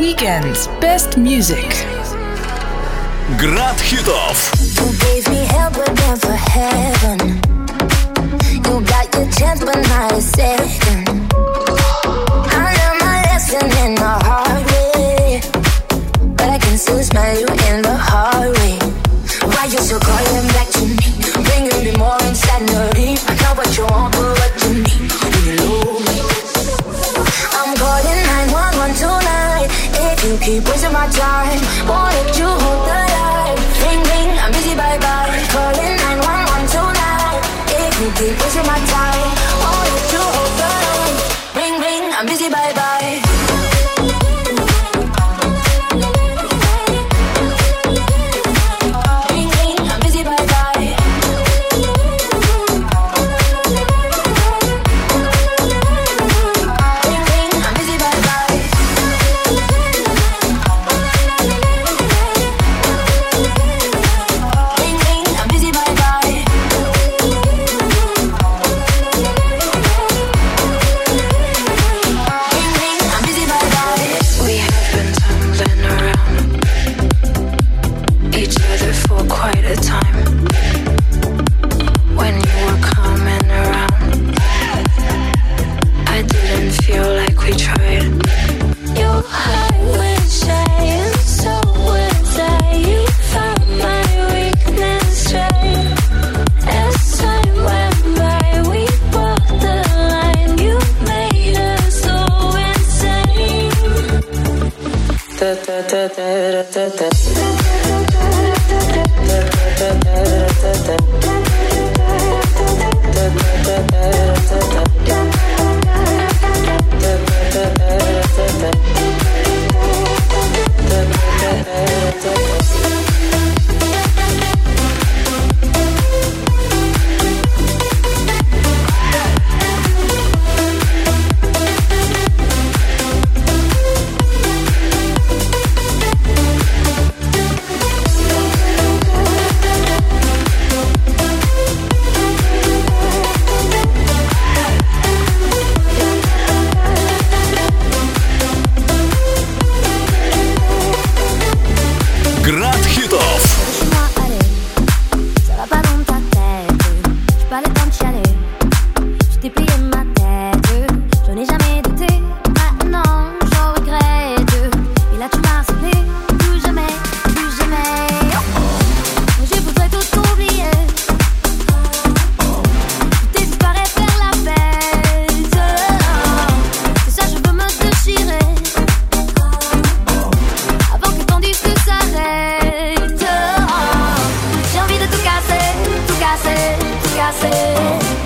Weekends Best Music. Град хитов. You gave me hell but never heaven. You got your chance but not a second. I learned my lesson in hard way, but I can still smell you in wasting my time. da da da. prazer.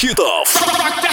хитов.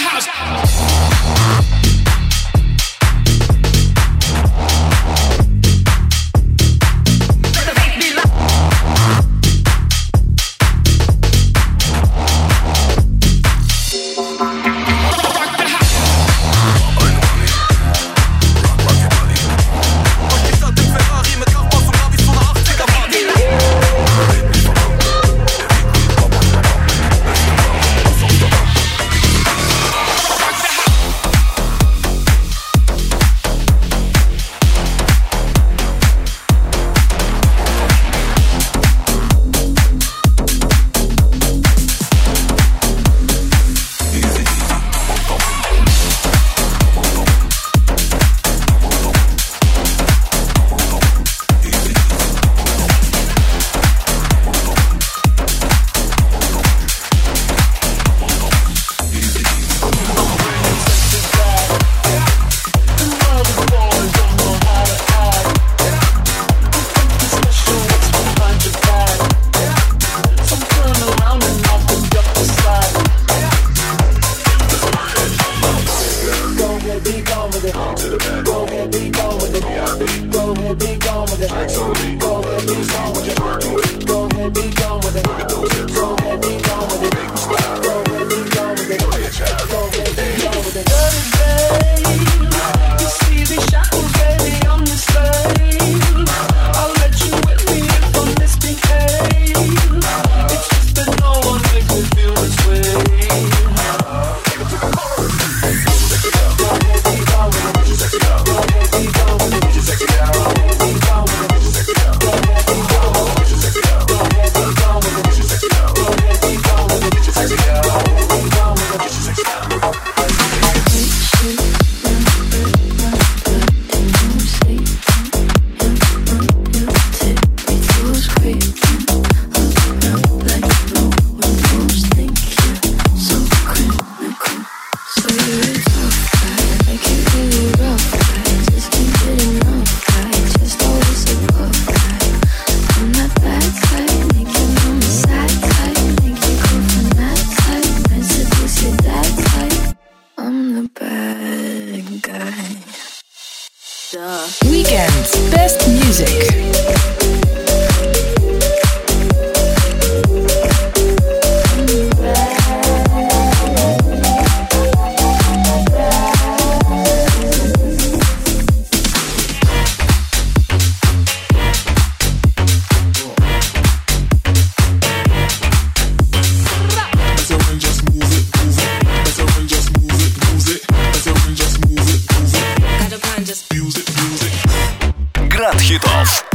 хит-хитов.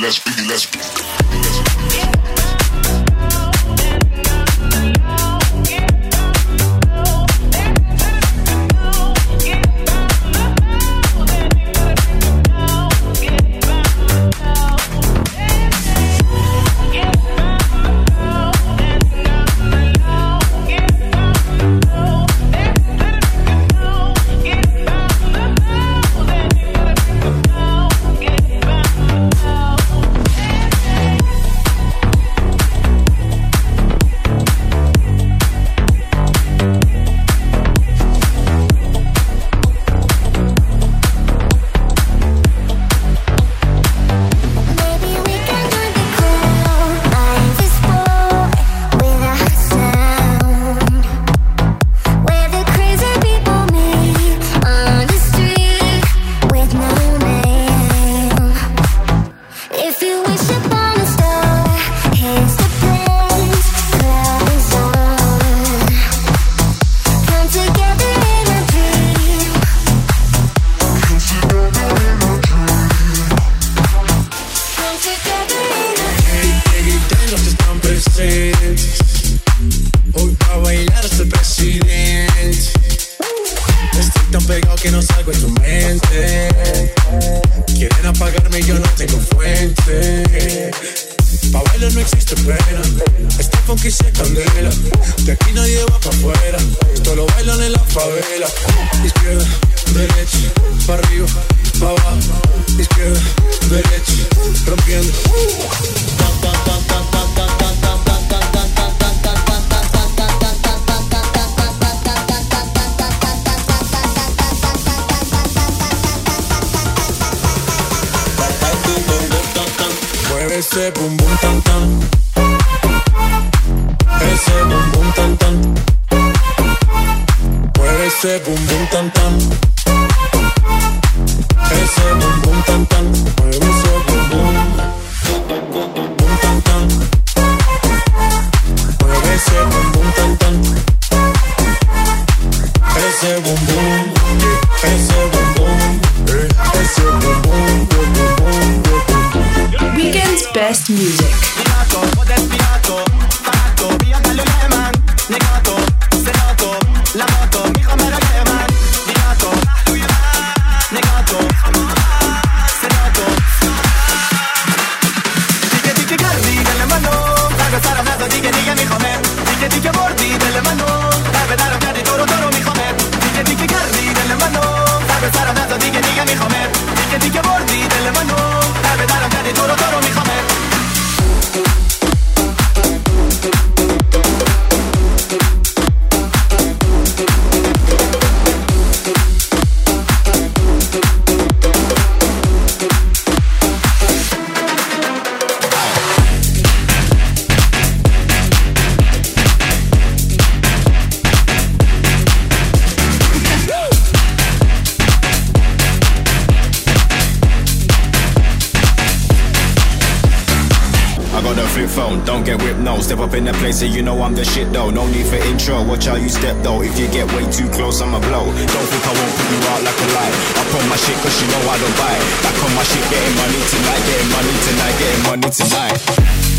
let's be. let's be. pegado que no salgo en tu mente. Quieren apagarme y yo no tengo fuente. Pa' bailar no existe pena. Este funky se candela. De aquí nadie va pa' afuera. Esto lo bailan en la favela. Izquierda, derecha, pa' arriba, pa' abajo. Izquierda, derecha, rompiendo. Pam, pam, pam, pam, Ese bum bum tan tan. Ese bum bum tan tan. Mueve ese bum bum tan tan. Ese bum bum tan tan. Mueve ese bum bum. Best music. Step up in the place, and you know I'm the shit though. No need for intro, watch how you step though. If you get way too close, I'ma blow. Don't think I won't put you out like a light. Up on my shit, cause you know I don't buy. Back on my shit, getting money tonight, getting money tonight, getting money tonight.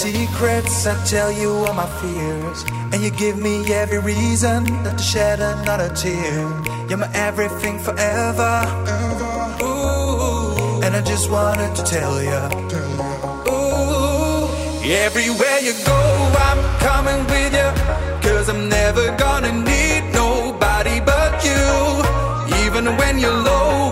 secrets, I tell you all my fears. And you give me every reason not to shed another tear. You're my everything forever. Ooh, and I just wanted to tell you. Ooh, everywhere you go, I'm coming with you. Cause I'm never gonna need nobody but you. Even when you're low.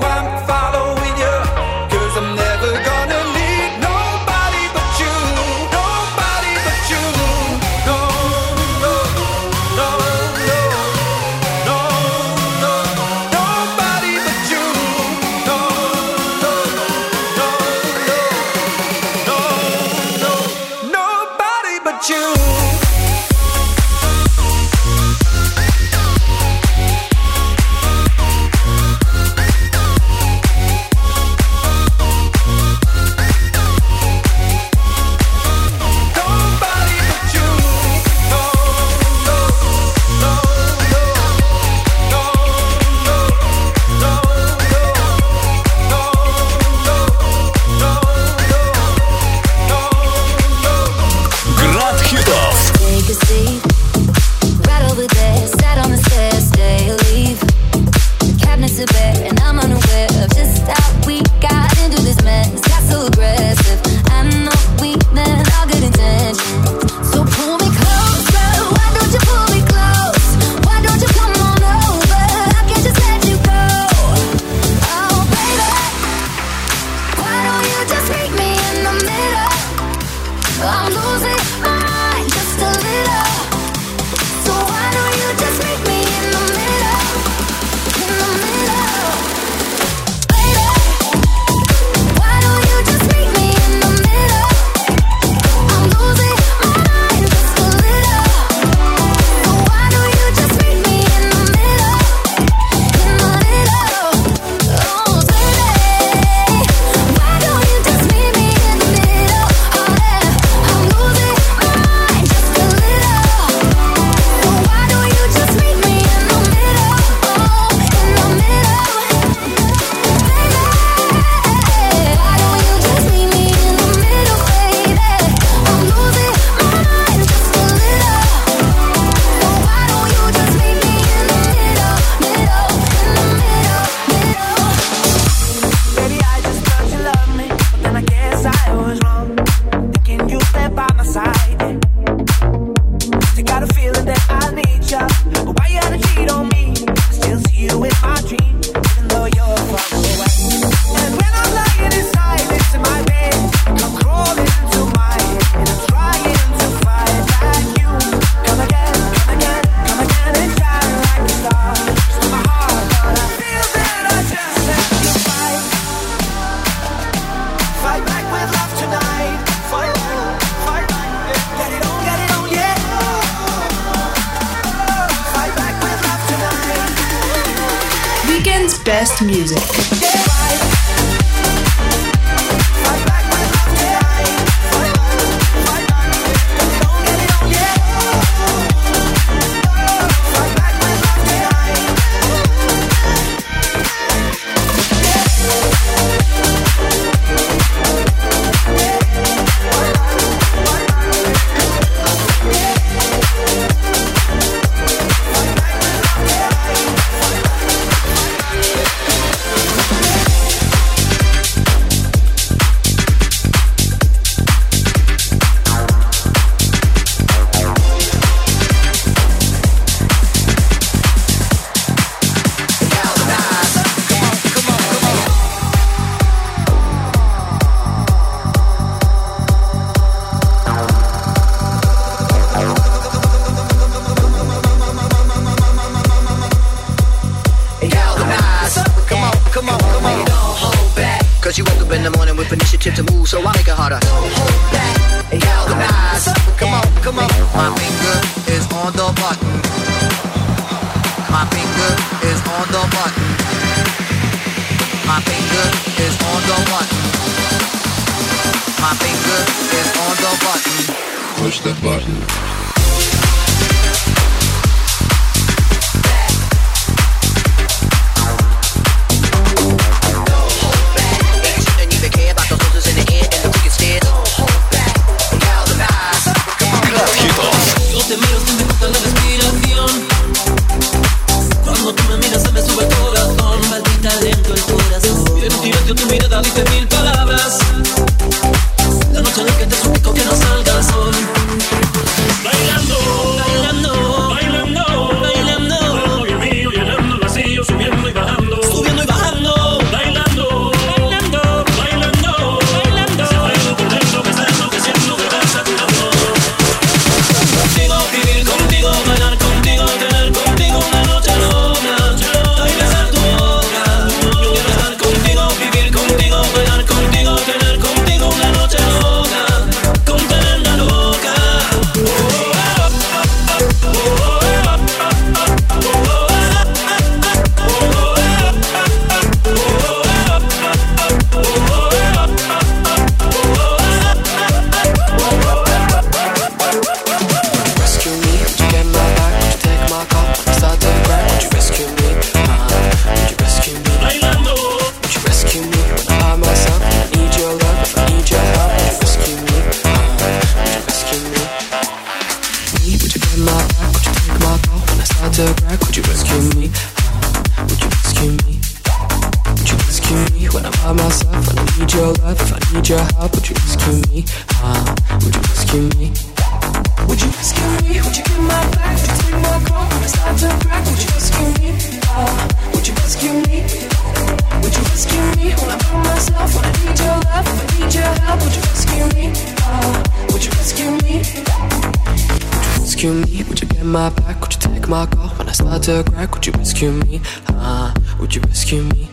rescue me? Ah, would you rescue me?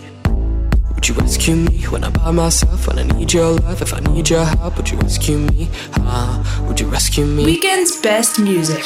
Would you rescue me when I'm by myself? When I need your love, if I need your help, would you rescue me? Ah, would you rescue me? Weekend's best music.